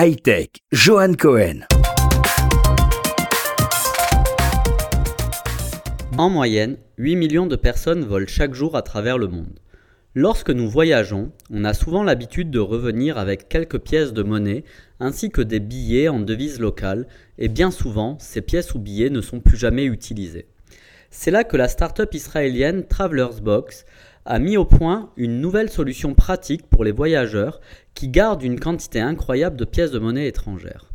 Hightech, Johan Cohen. En moyenne, 8 millions de personnes volent chaque jour à travers le monde. Lorsque nous voyageons, on a souvent l'habitude de revenir avec quelques pièces de monnaie ainsi que des billets en devise locale et bien souvent, ces pièces ou billets ne sont plus jamais utilisés. C'est là que la start-up israélienne Travelers Box a mis au point une nouvelle solution pratique pour les voyageurs qui gardent une quantité incroyable de pièces de monnaie étrangères.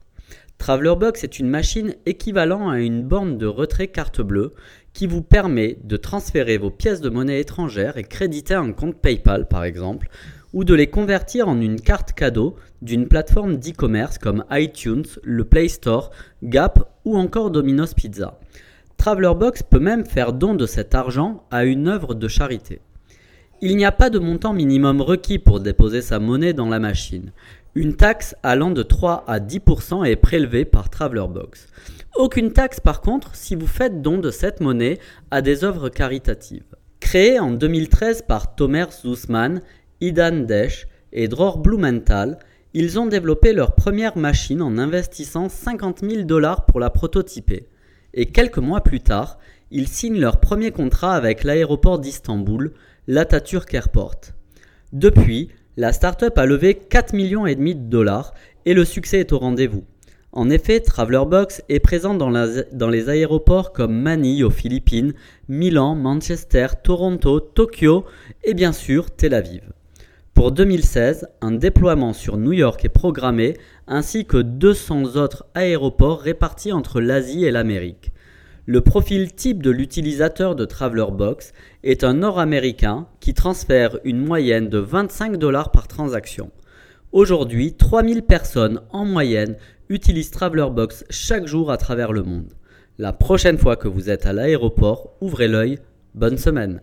Travelerbox est une machine équivalente à une borne de retrait carte bleue qui vous permet de transférer vos pièces de monnaie étrangères et créditer un compte PayPal par exemple, ou de les convertir en une carte cadeau d'une plateforme d'e-commerce comme iTunes, le Play Store, Gap ou encore Domino's Pizza. Travelerbox peut même faire don de cet argent à une œuvre de charité. Il n'y a pas de montant minimum requis pour déposer sa monnaie dans la machine. Une taxe allant de 3 à 10% est prélevée par Travelerbox. Aucune taxe par contre si vous faites don de cette monnaie à des œuvres caritatives. Créée en 2013 par Tomer Zussman, Idan Desch et Dror Blumenthal, ils ont développé leur première machine en investissant 50 000 dollars pour la prototyper. Et quelques mois plus tard, ils signent leur premier contrat avec l'aéroport d'Istanbul, l'Atatürk Airport. Depuis, la startup a levé 4 millions et demi de dollars et le succès est au rendez-vous. En effet, Travelerbox est présent dans, dans, les aéroports comme Manille aux Philippines, Milan, Manchester, Toronto, Tokyo et bien sûr Tel Aviv. Pour 2016, un déploiement sur New York est programmé ainsi que 200 autres aéroports répartis entre l'Asie et l'Amérique. Le profil type de l'utilisateur de Travelerbox est un Nord-Américain qui transfère une moyenne de 25 dollars par transaction. Aujourd'hui, 3000 personnes en moyenne utilisent Travelerbox chaque jour à travers le monde. La prochaine fois que vous êtes à l'aéroport, ouvrez l'œil. Bonne semaine